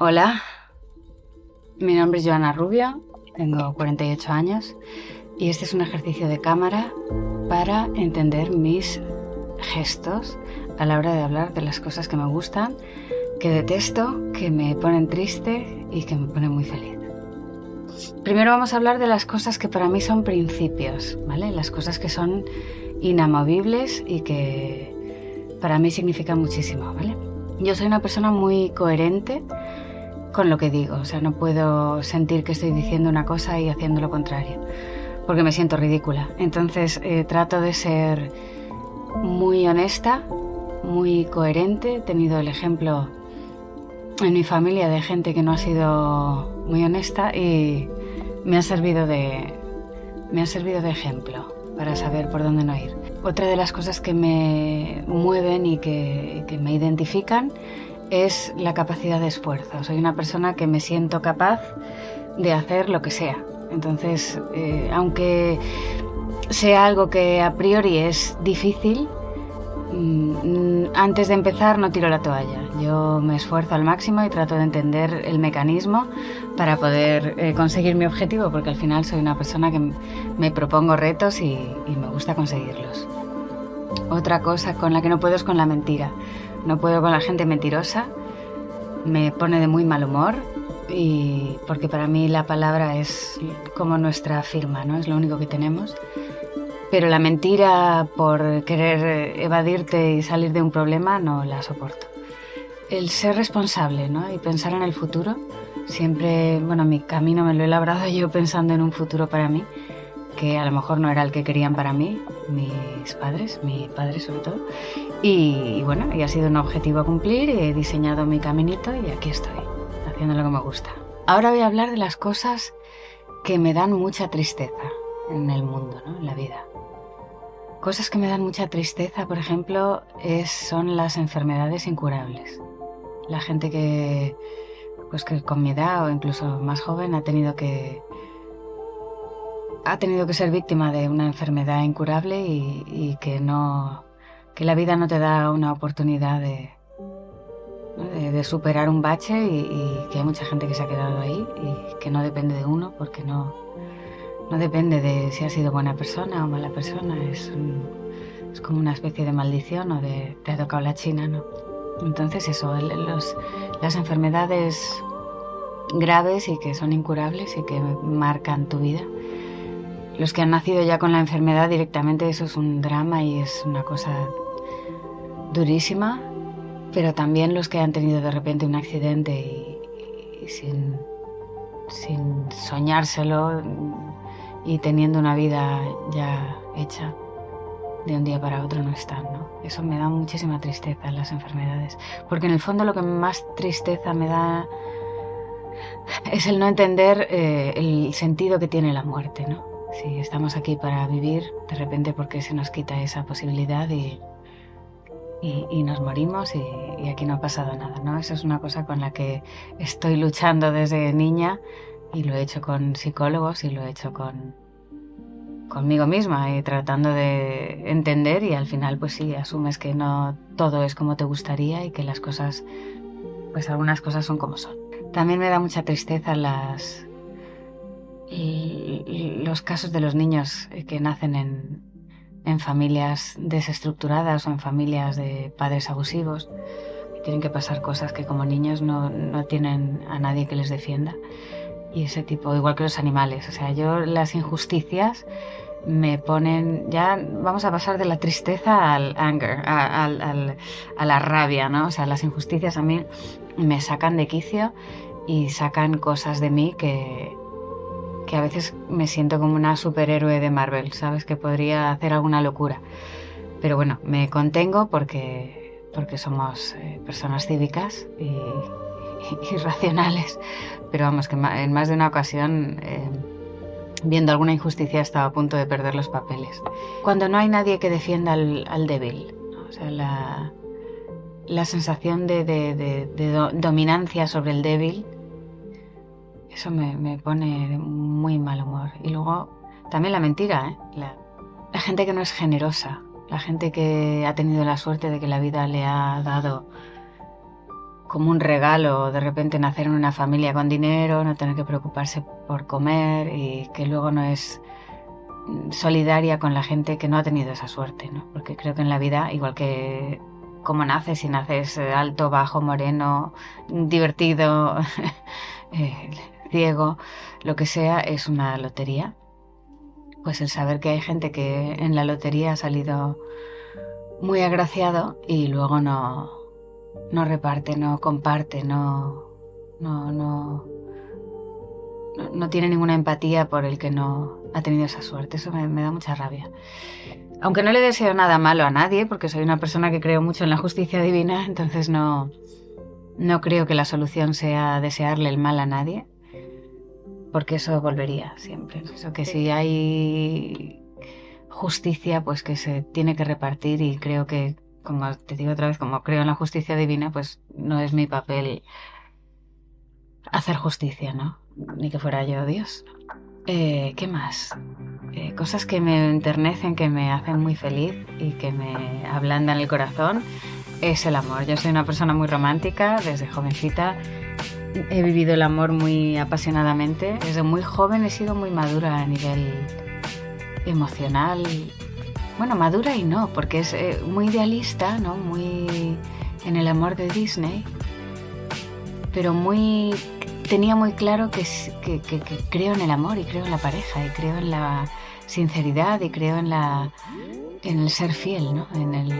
Hola, mi nombre es Joana Rubio, tengo 48 años y este es un ejercicio de cámara para entender mis gestos a la hora de hablar de las cosas que me gustan, que detesto, que me ponen triste y que me ponen muy feliz. Primero vamos a hablar de las cosas que para mí son principios, ¿vale? Las cosas que son inamovibles y que para mí significan muchísimo, ¿vale? Yo soy una persona muy coherente con lo que digo. O sea, no puedo sentir que estoy diciendo una cosa y haciendo lo contrario, porque me siento ridícula. Entonces eh, trato de ser muy honesta, muy coherente. He tenido el ejemplo en mi familia de gente que no ha sido muy honesta y me ha servido de, me ha servido de ejemplo para saber por dónde no ir. Otra de las cosas que me mueven y que, me identifican es la capacidad de esfuerzo. Soy una persona que me siento capaz de hacer lo que sea. Entonces, eh, aunque sea algo que a priori es difícil, antes de empezar no tiro la toalla. Yo me esfuerzo al máximo y trato de entender el mecanismo para poder eh, conseguir mi objetivo, porque al final soy una persona que me propongo retos y me gusta conseguirlos. Otra cosa con la que no puedo es con la mentira. No puedo con la gente mentirosa, me pone de muy mal humor y porque para mí la palabra es como nuestra firma, ¿no? Es lo único que tenemos. Pero la mentira por querer evadirte y salir de un problema no la soporto. El ser responsable, ¿no? Y pensar en el futuro. Siempre, bueno, mi camino me lo he labrado yo pensando en un futuro para mí que a lo mejor no era el que querían para mí, mis padres, mi padre sobre todo. Y, bueno, y ha sido un objetivo a cumplir, he diseñado mi caminito y aquí estoy, haciendo lo que me gusta. Ahora voy a hablar de las cosas que me dan mucha tristeza en el mundo, ¿no? en la vida. Cosas que me dan mucha tristeza, por ejemplo, es, son las enfermedades incurables. La gente que, pues que con mi edad o incluso más joven ha tenido que ha tenido que ser víctima de una enfermedad incurable y, que no que la vida no te da una oportunidad de, de, superar un bache y, que hay mucha gente que se ha quedado ahí y que no depende de uno porque no, no depende de si has sido buena persona o mala persona, es, es como una especie de maldición o de te ha tocado la china, ¿no? Entonces eso, los, las enfermedades graves y que son incurables y que marcan tu vida los que han nacido ya con la enfermedad directamente, eso es un drama y es una cosa durísima, pero también los que han tenido de repente un accidente y, sin, sin soñárselo y teniendo una vida ya hecha de un día para otro no están, ¿no? Eso me da muchísima tristeza las enfermedades, porque en el fondo lo que más tristeza me da es el no entender eh, el sentido que tiene la muerte, ¿no? Si estamos aquí para vivir, de repente porque se nos quita esa posibilidad y, y, nos morimos y, aquí no ha pasado nada, ¿no? Eso es una cosa con la que estoy luchando desde niña y lo he hecho con psicólogos y lo he hecho con conmigo misma y tratando de entender y al final pues sí, asumes que no todo es como te gustaría y que las cosas, pues algunas cosas son como son. También me da mucha tristeza las, los casos de los niños que nacen en, en familias desestructuradas o en familias de padres abusivos tienen que pasar cosas que como niños no, no, tienen a nadie que les defienda y ese tipo igual que los animales o sea yo las injusticias me ponen ya vamos a pasar de la tristeza al anger a, a la rabia no o sea las injusticias a mí me sacan de quicio y sacan cosas de mí que, que a veces me siento como una superhéroe de Marvel, ¿sabes? Que podría hacer alguna locura. Pero bueno, me contengo porque, porque somos eh, personas cívicas y, racionales. Pero vamos, que en más de una ocasión, eh, viendo alguna injusticia, estaba a punto de perder los papeles. Cuando no hay nadie que defienda al, débil, la, la sensación de, dominancia sobre el débil eso me, pone muy mal humor. Y luego también la mentira, ¿eh? la, gente que no es generosa, la gente que ha tenido la suerte de que la vida le ha dado como un regalo de repente nacer en una familia con dinero, no tener que preocuparse por comer y que luego no es solidaria con la gente que no ha tenido esa suerte, ¿no? Porque creo que en la vida, igual que como naces, si naces alto, bajo, moreno, divertido, eh, ciego, lo que sea, es una lotería. Pues el saber que hay gente que en la lotería ha salido muy agraciado y luego no, no reparte, no comparte, no, no, no, no, tiene ninguna empatía por el que no ha tenido esa suerte. Eso me, da mucha rabia. Aunque no le deseo nada malo a nadie, porque soy una persona que creo mucho en la justicia divina, entonces no, no creo que la solución sea desearle el mal a nadie, porque eso volvería siempre. Eso que si hay justicia, pues que se tiene que repartir y creo que, como te digo otra vez, como creo en la justicia divina, pues no es mi papel hacer justicia, ¿no? Ni que fuera yo Dios. Eh, ¿Qué más? Eh, cosas que me enternecen, que me hacen muy feliz y que me ablandan el corazón es el amor. Yo soy una persona muy romántica, desde jovencita he vivido el amor muy apasionadamente. Desde muy joven he sido muy madura a nivel emocional. Bueno, madura y no, porque es eh, muy idealista, ¿no? Muy en el amor de Disney, pero muy tenía muy claro que, creo en el amor y creo en la pareja y creo en la sinceridad y creo en la en el ser fiel, ¿no? En el,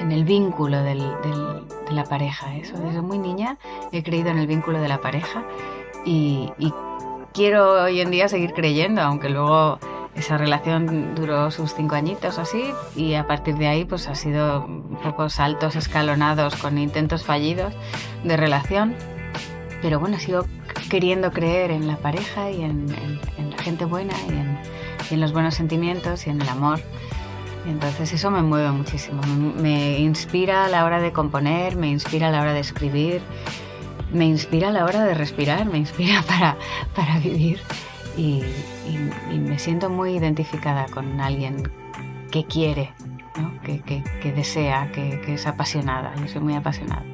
en el vínculo de la pareja. Eso desde muy niña he creído en el vínculo de la pareja y quiero hoy en día seguir creyendo, aunque luego esa relación duró sus cinco añitos así y a partir de ahí pues ha sido un poco saltos escalonados con intentos fallidos de relación. Pero bueno, sigo queriendo creer en la pareja y en, la gente buena y en, y en, los buenos sentimientos y en el amor. Y entonces eso me mueve muchísimo, me, inspira a la hora de componer, me inspira a la hora de escribir, me inspira a la hora de respirar, me inspira para, para vivir y, me siento muy identificada con alguien que quiere, que, desea, que, que es apasionada. Yo soy muy apasionada.